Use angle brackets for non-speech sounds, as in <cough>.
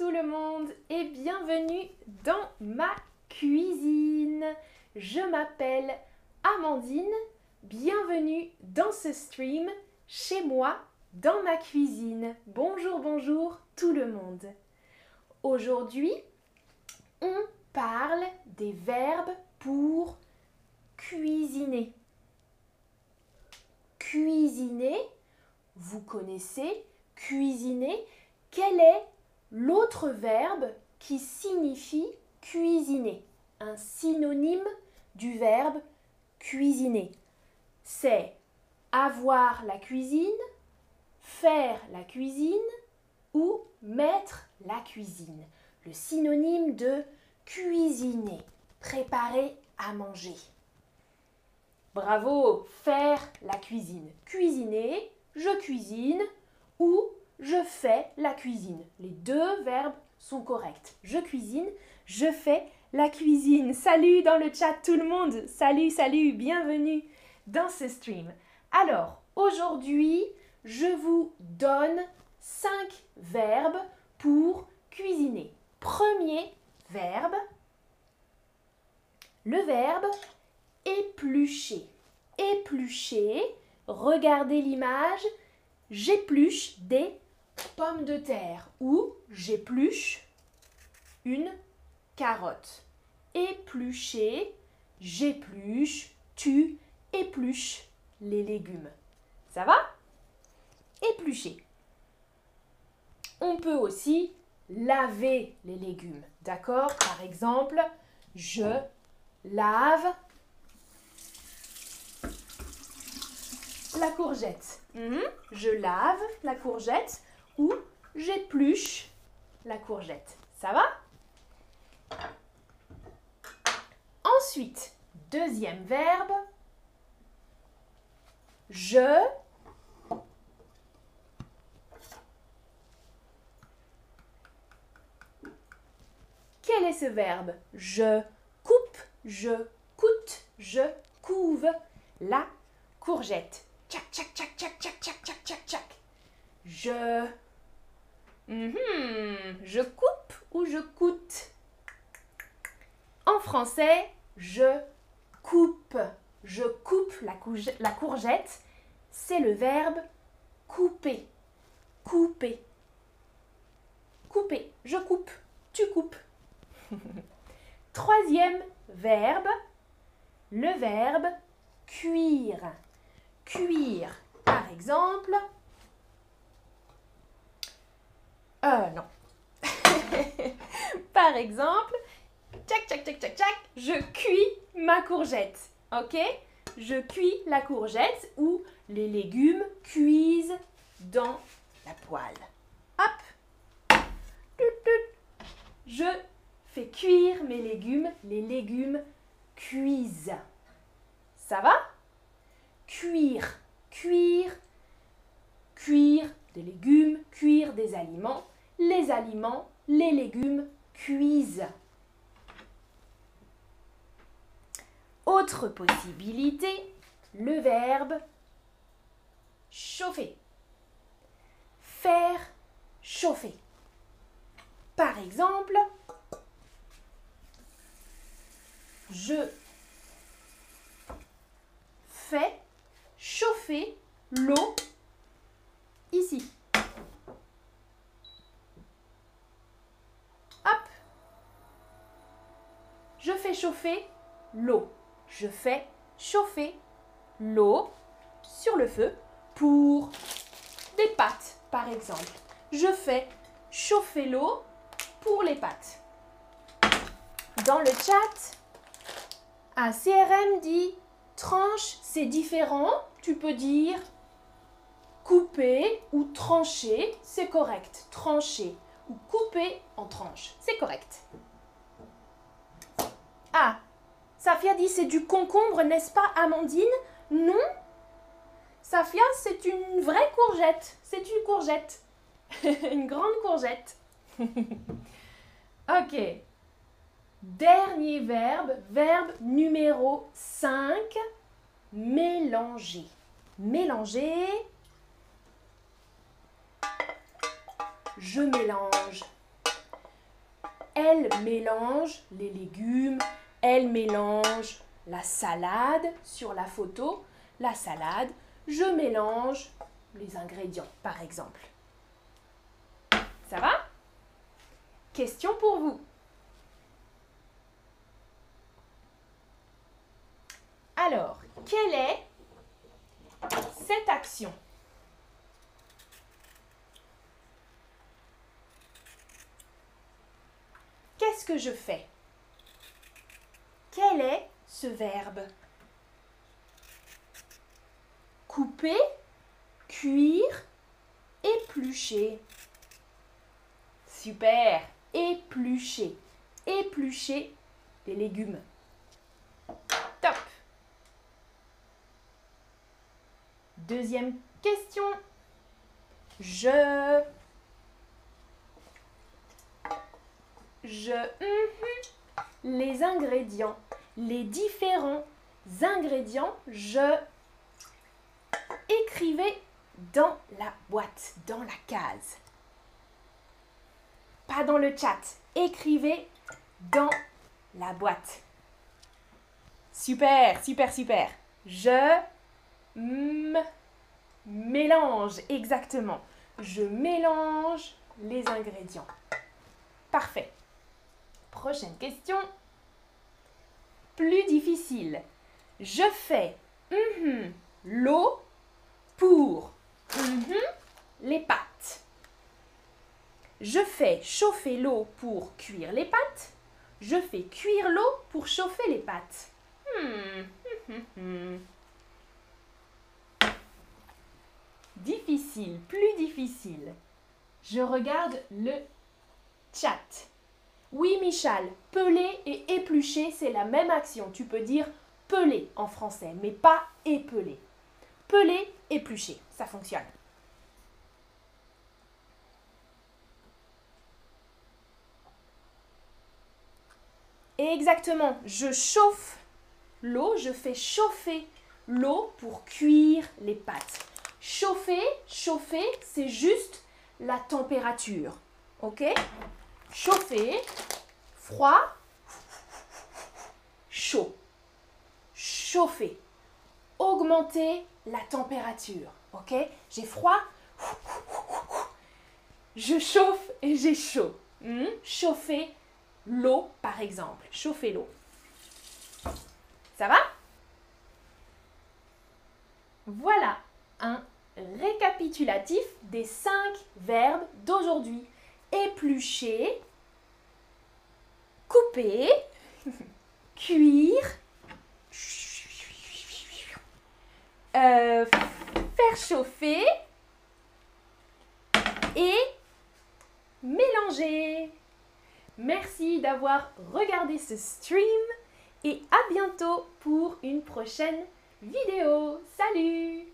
tout le monde et bienvenue dans ma cuisine. Je m'appelle Amandine. Bienvenue dans ce stream chez moi dans ma cuisine. Bonjour, bonjour tout le monde. Aujourd'hui, on parle des verbes pour cuisiner. Cuisiner, vous connaissez, cuisiner, quel est l'autre verbe qui signifie cuisiner Un synonyme du verbe cuisiner. C'est avoir la cuisine, faire la cuisine ou mettre la cuisine. Le synonyme de cuisiner, préparer à manger. Bravo, faire la cuisine. Cuisiner, je cuisine ou je fais la cuisine. Les deux verbes sont corrects. Je cuisine, je fais la cuisine. Salut dans le chat tout le monde. Salut, salut, bienvenue dans ce stream. Alors, aujourd'hui, je vous donne cinq verbes pour cuisiner. Premier verbe, le verbe éplucher. Éplucher, regardez l'image, j'épluche des pommes de terre ou j'épluche une carotte. Éplucher, j'épluche, tu épluches les légumes. Ça va? Éplucher. On peut aussi laver les légumes. D'accord? Par exemple, je lave la courgette. Mhm. Je lave la courgette j'épluche la courgette. Ça va? Ensuite, deuxième verbe, je Quel est ce verbe? Je coupe, je coûte, je couve la courgette. Tchac, tchac, tchac, tchac, tchac, tchac, tchac, tchac. Je Mhm. Je coupe ou je coûte? En français, je coupe. Je coupe la, la courgette. C'est le verbe couper. Couper. Couper. Je coupe. Tu coupes. <laughs> Troisième verbe, le verbe cuire. Cuire. Par exemple, Euh, non. <laughs> Par exemple, tchac, tchac, tchac, tchac, je cuis ma courgette. Ok? Je cuis la courgette ou les légumes cuisent dans la poêle. Hop Je fais cuire mes légumes. Les légumes cuisent. Ça va? Cuire, cuire, cuire légumes, cuire des aliments les aliments, les légumes cuisent. Autre possibilité, le verbe chauffer. Faire chauffer. Par exemple, je fais chauffer l'eau ici. Je fais chauffer l'eau. Je fais chauffer l'eau sur le feu pour des pâtes, par exemple. Je fais chauffer l'eau pour les pâtes. Dans le chat, un CRM dit tranche, c'est différent. Tu peux dire couper ou trancher, c'est correct. Trancher ou couper en tranches, c'est correct. Ah, Safia dit c'est du concombre, n'est-ce pas, Amandine? Non? Safia, c'est une vraie courgette. C'est une courgette. <laughs> une grande courgette. <laughs> ok. Dernier verbe, verbe numéro 5, mélanger. Mélanger. Je mélange Elle mélange les légumes, elle mélange la salade sur la photo, la salade, je mélange les ingrédients par exemple. Ça va? Question pour vous. Alors, quelle est cette action? Qu'est-ce que je fais? Ce Couper, cuire, éplucher. Super Éplucher. Éplucher des légumes. Top Deuxième question. Je je mhm. les ingrédients, les différents ingrédients, je écrivais dans la boîte, dans la case. Pas dans le chat, écrivez dans la boîte. Super, super, super. Je mélange, exactement. Je mélange les ingrédients. Parfait. Prochaine question. Plus difficile. Je fais mhm, l'eau pour mhm, les pâtes. Je fais chauffer l'eau pour cuire les pâtes. Je fais cuire l'eau pour chauffer les pâtes. Hmm. difficile, plus difficile. Je regarde le chat. Oui, Michal, peler et éplucher, c'est la même action. Tu peux dire peler en français, mais pas épeler. Peler, éplucher, ça fonctionne. exactement, je chauffe l'eau, je fais chauffer l'eau pour cuire les pâtes. Chauffer, chauffer, c'est juste la température. OK? Chauffer, froid, chaud. Chauffer. Augmenter la température. Ok? J'ai froid. Je chauffe et j'ai chaud. Hmm? Chauffer l'eau, par exemple. Chauffer l'eau. Ça va? Voilà un récapitulatif des cinq verbes d'aujourd'hui éplucher, couper, <laughs> cuire, euh, faire chauffer et mélanger. Merci d'avoir regardé ce stream et à bientôt pour une prochaine vidéo. Salut